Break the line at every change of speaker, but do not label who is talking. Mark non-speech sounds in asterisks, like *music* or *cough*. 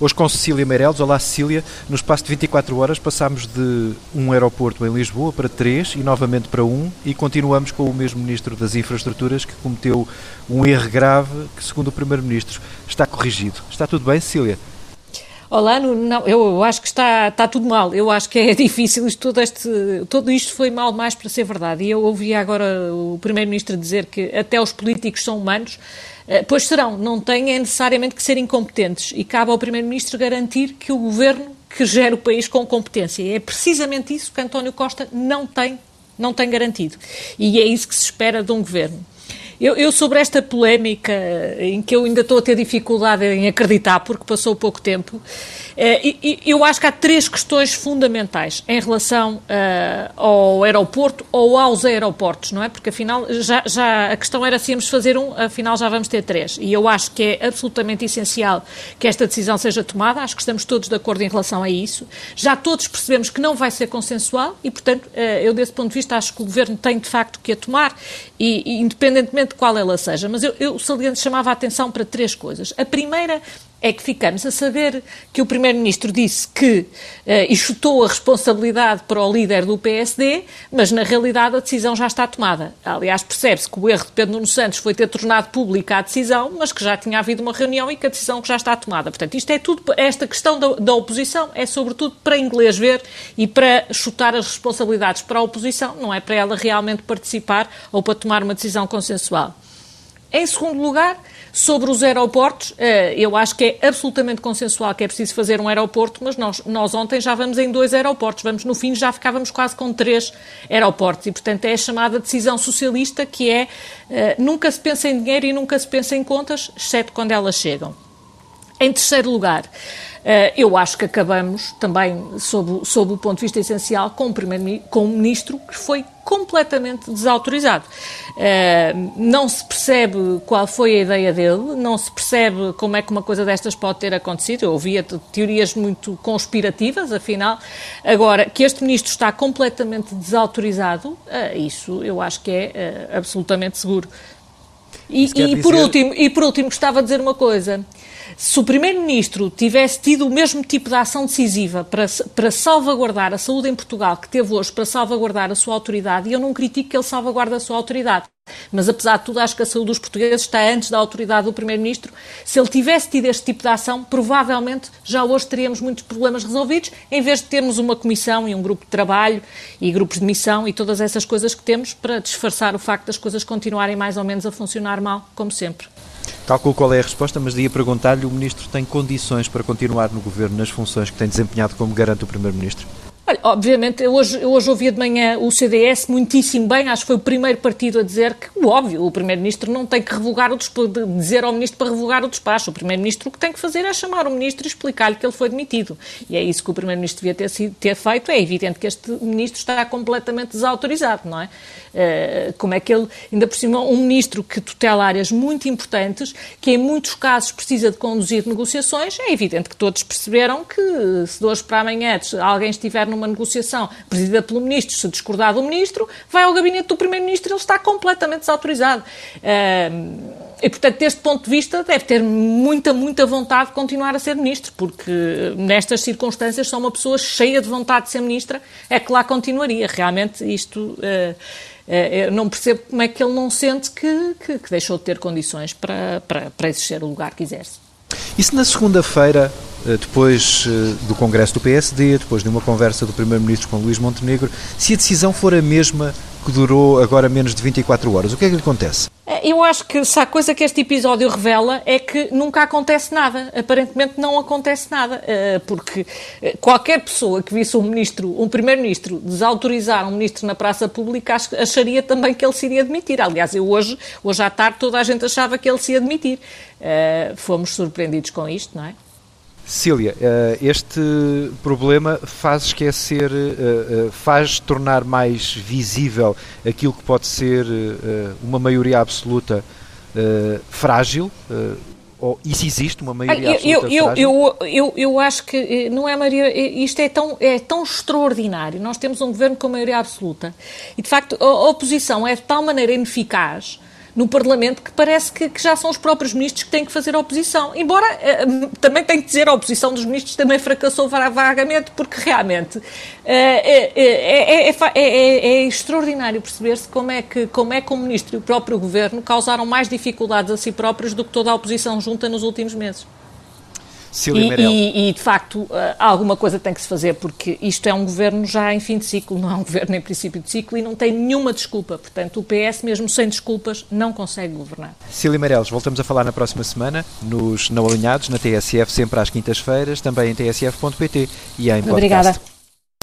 Hoje com Cecília Meireles. Olá, Cecília. No espaço de 24 horas passámos de um aeroporto em Lisboa para três e novamente para um e continuamos com o mesmo Ministro das Infraestruturas que cometeu um erro grave que, segundo o Primeiro-Ministro, está corrigido. Está tudo bem, Cecília?
Olá, não, eu acho que está, está tudo mal. Eu acho que é *laughs* difícil. Isto, todo, este, todo isto foi mal mais para ser verdade. E eu ouvi agora o Primeiro-Ministro dizer que até os políticos são humanos. Eh, pois serão, não têm é necessariamente que ser incompetentes. E cabe ao Primeiro-Ministro garantir que o governo que gera o país com competência. É precisamente isso que António Costa não tem, não tem garantido. E é isso que se espera de um governo. Eu, eu, sobre esta polémica, em que eu ainda estou a ter dificuldade em acreditar, porque passou pouco tempo, eh, eu acho que há três questões fundamentais em relação uh, ao aeroporto ou aos aeroportos, não é? Porque afinal, já, já a questão era se íamos fazer um, afinal já vamos ter três. E eu acho que é absolutamente essencial que esta decisão seja tomada, acho que estamos todos de acordo em relação a isso. Já todos percebemos que não vai ser consensual e, portanto, eu desse ponto de vista acho que o Governo tem de facto que a tomar, e, e independentemente de qual ela seja, mas eu, eu saliente, chamava a atenção para três coisas. A primeira é que ficamos a saber que o Primeiro-Ministro disse que uh, e chutou a responsabilidade para o líder do PSD, mas na realidade a decisão já está tomada. Aliás, percebe-se que o erro de Pedro Nuno Santos foi ter tornado pública a decisão, mas que já tinha havido uma reunião e que a decisão já está tomada. Portanto, isto é tudo, esta questão da, da oposição é sobretudo para inglês ver e para chutar as responsabilidades para a oposição, não é para ela realmente participar ou para tomar uma decisão consensual. Em segundo lugar, sobre os aeroportos, eh, eu acho que é absolutamente consensual que é preciso fazer um aeroporto, mas nós, nós ontem já vamos em dois aeroportos, vamos no fim já ficávamos quase com três aeroportos e, portanto, é a chamada decisão socialista que é eh, nunca se pensa em dinheiro e nunca se pensa em contas, exceto quando elas chegam. Em terceiro lugar, eh, eu acho que acabamos também, sob, sob o ponto de vista essencial, com, com um ministro que foi completamente desautorizado. Eh, não se percebe qual foi a ideia dele, não se percebe como é que uma coisa destas pode ter acontecido. Eu ouvia teorias muito conspirativas, afinal. Agora, que este ministro está completamente desautorizado, eh, isso eu acho que é absolutamente seguro. E, e, por último, e por último, gostava de dizer uma coisa. Se o Primeiro-Ministro tivesse tido o mesmo tipo de ação decisiva para, para salvaguardar a saúde em Portugal que teve hoje para salvaguardar a sua autoridade, e eu não critico que ele salvaguarde a sua autoridade, mas apesar de tudo, acho que a saúde dos portugueses está antes da autoridade do Primeiro-Ministro. Se ele tivesse tido este tipo de ação, provavelmente já hoje teríamos muitos problemas resolvidos, em vez de termos uma comissão e um grupo de trabalho e grupos de missão e todas essas coisas que temos para disfarçar o facto das coisas continuarem mais ou menos a funcionar mal, como sempre.
Calculo qual é a resposta, mas ia perguntar-lhe: o Ministro tem condições para continuar no Governo nas funções que tem desempenhado, como garante o Primeiro-Ministro?
Olha, obviamente, eu hoje, eu hoje ouvi de manhã o CDS muitíssimo bem, acho que foi o primeiro partido a dizer que, óbvio, o Primeiro-Ministro não tem que revogar o dizer ao Ministro para revogar o despacho. O Primeiro-Ministro o que tem que fazer é chamar o Ministro e explicar-lhe que ele foi demitido. E é isso que o Primeiro-Ministro devia ter, sido, ter feito. É evidente que este Ministro está completamente desautorizado, não é? Uh, como é que ele, ainda por cima, um Ministro que tutela áreas muito importantes, que em muitos casos precisa de conduzir negociações, é evidente que todos perceberam que se de hoje para amanhã alguém estiver numa negociação presidida pelo Ministro, se discordar do Ministro, vai ao gabinete do Primeiro-Ministro e ele está completamente desautorizado. E, portanto, deste ponto de vista, deve ter muita, muita vontade de continuar a ser ministro, porque nestas circunstâncias, só uma pessoa cheia de vontade de ser ministra é que lá continuaria. Realmente, isto. Uh, eu não percebo como é que ele não sente que, que, que deixou de ter condições para, para, para exercer o lugar que exerce.
E se na segunda-feira, eh, depois eh, do Congresso do PSD, depois de uma conversa do Primeiro-Ministro com Luís Montenegro, se a decisão for a mesma que durou agora menos de 24 horas, o que é que lhe acontece?
É, eu acho que se há coisa que este episódio revela é que nunca acontece nada. Aparentemente não acontece nada. Eh, porque qualquer pessoa que visse um ministro, um primeiro-ministro, desautorizar um ministro na praça pública acharia também que ele se iria demitir. Aliás, eu hoje, hoje à tarde, toda a gente achava que ele se ia demitir. Fomos surpreendidos com isto, não é?
Cília, eh, este problema faz esquecer, eh, eh, faz tornar mais visível aquilo que pode ser uma maioria absoluta frágil, ou isso existe, uma maioria eu, absoluta
eu,
frágil?
Eu, eu, eu, acho que não é maioria, isto é tão, é tão extraordinário, nós temos um governo com maioria absoluta, e de facto a oposição é de tal maneira ineficaz no Parlamento que parece que, que, já são os próprios ministros que têm que fazer a oposição. Embora eh, também tenho que dizer, a oposição dos ministros também fracassou vagamente, porque realmente é, é, é, é extraordinário perceber-se como é que como é que o ministro e o próprio governo causaram mais dificuldades a si próprios do que toda a oposição junta nos últimos meses. E, e, e, de facto, eh, alguma coisa tem que se fazer, porque isto é um governo já em fim de ciclo, não é um governo em princípio de ciclo e não tem nenhuma desculpa. Portanto, o PS, mesmo sem desculpas, não consegue governar.
Cília Meirelles, voltamos a falar na próxima semana, nos Não Alinhados, na TSF, sempre às quintas-feiras, também em tsf.pt e em podcast.
Obrigada.